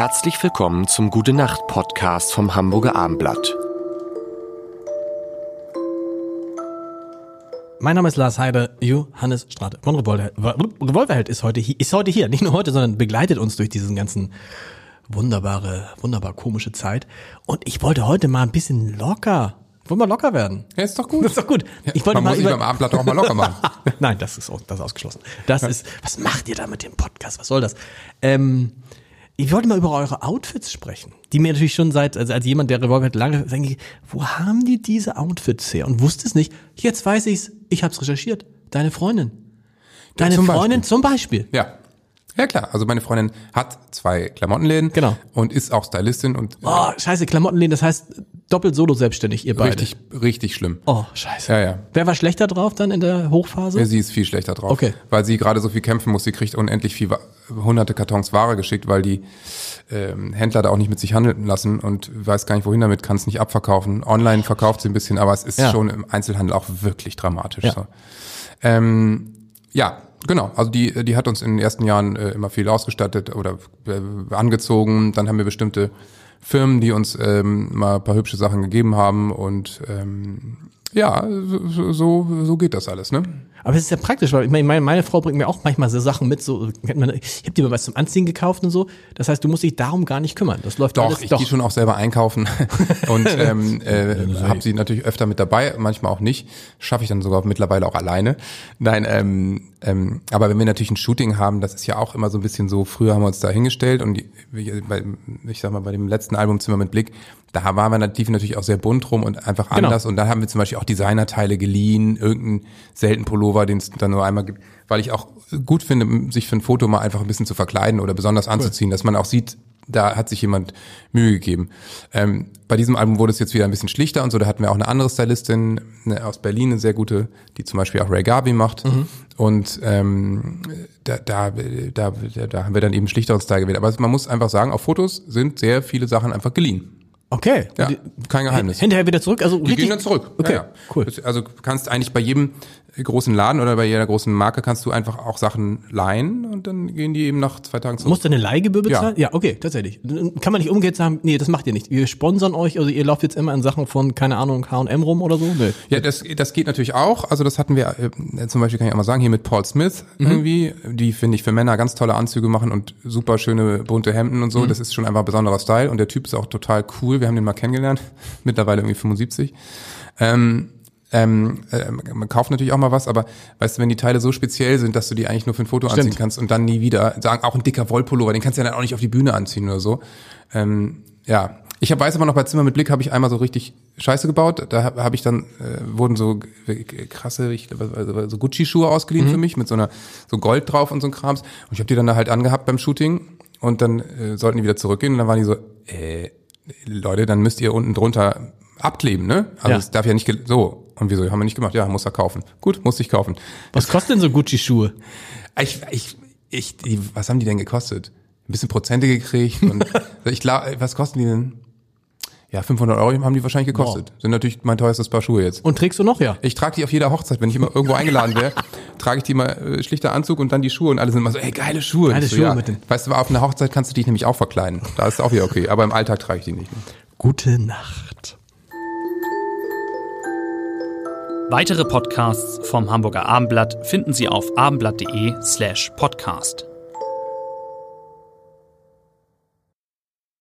Herzlich willkommen zum Gute Nacht Podcast vom Hamburger Armblatt. Mein Name ist Lars Heider, Johannes Strate von Revolverheld. Revolverheld ist heute hier, ist heute hier, nicht nur heute, sondern begleitet uns durch diesen ganzen wunderbare, wunderbar komische Zeit. Und ich wollte heute mal ein bisschen locker wollen wir locker werden? Ja, ist doch gut. Das ist doch gut. Ich wollte Man mal muss über beim Abendblatt auch mal locker machen. Nein, das ist, das ist ausgeschlossen. Das ja. ist, was macht ihr da mit dem Podcast? Was soll das? Ähm, ich wollte mal über eure Outfits sprechen, die mir natürlich schon seit, also als jemand, der Revolver hat, lange denke, wo haben die diese Outfits her? Und wusste es nicht. Jetzt weiß ich's. Ich habe es recherchiert. Deine Freundin. Deine ja, Freundin Beispiel. zum Beispiel. Ja. Ja klar, also meine Freundin hat zwei Klamottenläden genau. und ist auch Stylistin und Oh, scheiße, Klamottenläden, das heißt doppelt solo selbstständig ihr beide. Richtig richtig schlimm. Oh, scheiße. Ja, ja. Wer war schlechter drauf dann in der Hochphase? Ja, sie ist viel schlechter drauf, okay. weil sie gerade so viel kämpfen muss, sie kriegt unendlich viel hunderte Kartons Ware geschickt, weil die ähm, Händler da auch nicht mit sich handeln lassen und weiß gar nicht wohin damit, kann es nicht abverkaufen. Online verkauft sie ein bisschen, aber es ist ja. schon im Einzelhandel auch wirklich dramatisch. Ja. So. Ähm, ja, Genau, also die, die hat uns in den ersten Jahren äh, immer viel ausgestattet oder äh, angezogen. Dann haben wir bestimmte Firmen, die uns ähm, mal ein paar hübsche Sachen gegeben haben und ähm, ja, so, so, so geht das alles, ne? Aber es ist ja praktisch, weil ich meine, meine Frau bringt mir auch manchmal so Sachen mit, so, ich habe dir mal was zum Anziehen gekauft und so. Das heißt, du musst dich darum gar nicht kümmern. Das läuft doch, alles, ich doch. gehe schon auch selber einkaufen und ähm, äh, habe sie natürlich öfter mit dabei, manchmal auch nicht. Schaffe ich dann sogar mittlerweile auch alleine. Nein, ähm, ähm, aber wenn wir natürlich ein Shooting haben, das ist ja auch immer so ein bisschen so, früher haben wir uns da hingestellt und ich sag mal, bei dem letzten Album Zimmer mit Blick, da waren wir natürlich auch sehr bunt rum und einfach genau. anders. Und da haben wir zum Beispiel auch Designerteile geliehen, irgendeinen selten Pullover, den es dann nur einmal gibt, weil ich auch gut finde, sich für ein Foto mal einfach ein bisschen zu verkleiden oder besonders anzuziehen, cool. dass man auch sieht, da hat sich jemand Mühe gegeben. Ähm, bei diesem Album wurde es jetzt wieder ein bisschen schlichter und so. Da hatten wir auch eine andere Stylistin eine, aus Berlin, eine sehr gute, die zum Beispiel auch Ray Garvey macht. Mhm. Und ähm, da, da, da, da haben wir dann eben schlichteren Style gewählt. Aber man muss einfach sagen, auf Fotos sind sehr viele Sachen einfach geliehen. Okay. Ja, kein Geheimnis. Hinterher wieder zurück? Also die gehen dann zurück. Okay, ja, ja. cool. Also kannst eigentlich bei jedem großen Laden oder bei jeder großen Marke kannst du einfach auch Sachen leihen und dann gehen die eben nach zwei Tagen zurück. Musst du eine Leihgebühr bezahlen? Ja. ja, okay, tatsächlich. Kann man nicht umgehen sagen, nee, das macht ihr nicht. Wir sponsern euch, also ihr lauft jetzt immer in Sachen von, keine Ahnung, H&M rum oder so? Nee. Ja, das, das geht natürlich auch. Also das hatten wir äh, zum Beispiel, kann ich auch mal sagen, hier mit Paul Smith mhm. irgendwie, die finde ich für Männer ganz tolle Anzüge machen und super schöne bunte Hemden und so. Mhm. Das ist schon einfach ein besonderer Style und der Typ ist auch total cool. Wir haben den mal kennengelernt, mittlerweile irgendwie 75. Ähm, ähm, äh, man kauft natürlich auch mal was, aber weißt du, wenn die Teile so speziell sind, dass du die eigentlich nur für ein Foto Stimmt. anziehen kannst und dann nie wieder, sagen auch ein dicker Wollpullover, den kannst du ja dann auch nicht auf die Bühne anziehen oder so. Ähm, ja, ich hab, weiß aber noch, bei Zimmer mit Blick habe ich einmal so richtig Scheiße gebaut. Da habe hab ich dann, äh, wurden so krasse, ich, also so Gucci-Schuhe ausgeliehen mhm. für mich, mit so einer so Gold drauf und so ein Krams. Und ich habe die dann da halt angehabt beim Shooting und dann äh, sollten die wieder zurückgehen und dann waren die so, äh, Leute, dann müsst ihr unten drunter abkleben, ne? Also es darf ja nicht so. Und wieso haben wir nicht gemacht? Ja, muss er kaufen. Gut, muss ich kaufen. Was kosten denn so Gucci-Schuhe? Ich, ich, ich, die, was haben die denn gekostet? Ein bisschen Prozente gekriegt und ich glaube, was kosten die denn? Ja, 500 Euro haben die wahrscheinlich gekostet. Wow. Sind natürlich mein teuerstes Paar Schuhe jetzt. Und trägst du noch, ja? Ich trage die auf jeder Hochzeit. Wenn ich immer irgendwo eingeladen wäre, trage ich die mal äh, schlichter Anzug und dann die Schuhe und alle sind immer so, ey, geile Schuhe. Geile so, Schuhe ja. mit den. Weißt du, auf einer Hochzeit kannst du dich nämlich auch verkleiden. Da ist auch wieder okay. Aber im Alltag trage ich die nicht. Gute Nacht. Weitere Podcasts vom Hamburger Abendblatt finden Sie auf abendblatt.de slash podcast.